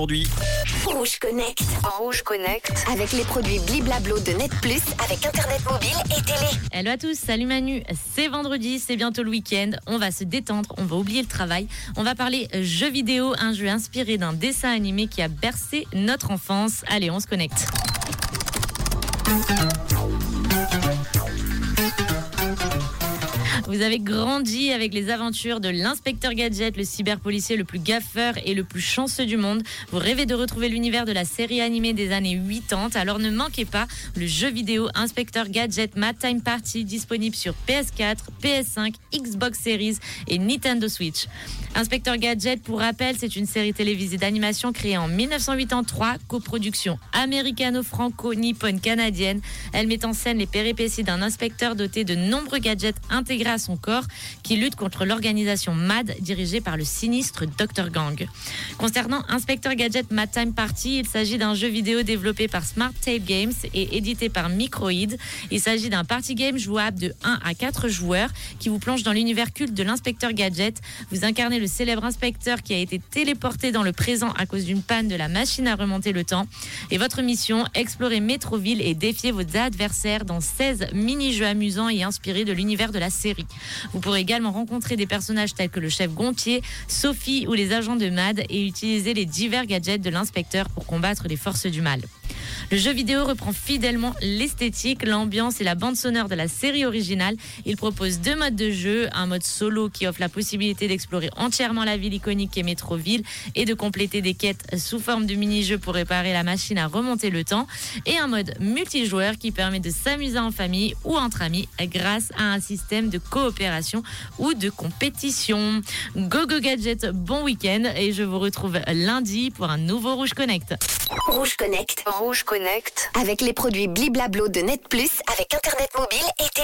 Aujourd'hui, Rouge Connect. En Rouge Connect. Avec les produits Bliblablo de Net Plus, avec Internet mobile et télé. Hello à tous, salut Manu, c'est vendredi, c'est bientôt le week-end, on va se détendre, on va oublier le travail, on va parler jeux vidéo, un jeu inspiré d'un dessin animé qui a bercé notre enfance. Allez, on se connecte. Vous avez grandi avec les aventures de l'inspecteur Gadget, le cyberpolicier le plus gaffeur et le plus chanceux du monde. Vous rêvez de retrouver l'univers de la série animée des années 80, alors ne manquez pas le jeu vidéo Inspecteur Gadget Mad Time Party disponible sur PS4, PS5, Xbox Series et Nintendo Switch. Inspecteur Gadget, pour rappel, c'est une série télévisée d'animation créée en 1983, coproduction américano-franco-nippone canadienne. Elle met en scène les péripéties d'un inspecteur doté de nombreux gadgets intégrés son corps qui lutte contre l'organisation MAD dirigée par le sinistre Dr Gang. Concernant Inspecteur Gadget Mad Time Party, il s'agit d'un jeu vidéo développé par Smart Tape Games et édité par Microid. Il s'agit d'un party game jouable de 1 à 4 joueurs qui vous plonge dans l'univers culte de l'inspecteur Gadget. Vous incarnez le célèbre inspecteur qui a été téléporté dans le présent à cause d'une panne de la machine à remonter le temps. Et votre mission, explorer Métroville et défier vos adversaires dans 16 mini-jeux amusants et inspirés de l'univers de la série. Vous pourrez également rencontrer des personnages tels que le chef Gontier, Sophie ou les agents de MAD et utiliser les divers gadgets de l'inspecteur pour combattre les forces du mal. Le jeu vidéo reprend fidèlement l'esthétique, l'ambiance et la bande sonore de la série originale. Il propose deux modes de jeu, un mode solo qui offre la possibilité d'explorer entièrement la ville iconique qu'est Métroville et de compléter des quêtes sous forme de mini-jeux pour réparer la machine à remonter le temps, et un mode multijoueur qui permet de s'amuser en famille ou entre amis grâce à un système de coopération ou de compétition. Go Go Gadget, bon week-end et je vous retrouve lundi pour un nouveau Rouge Connect. Rouge Connect. En Avec les produits Bliblablo de Net Plus, avec Internet mobile et.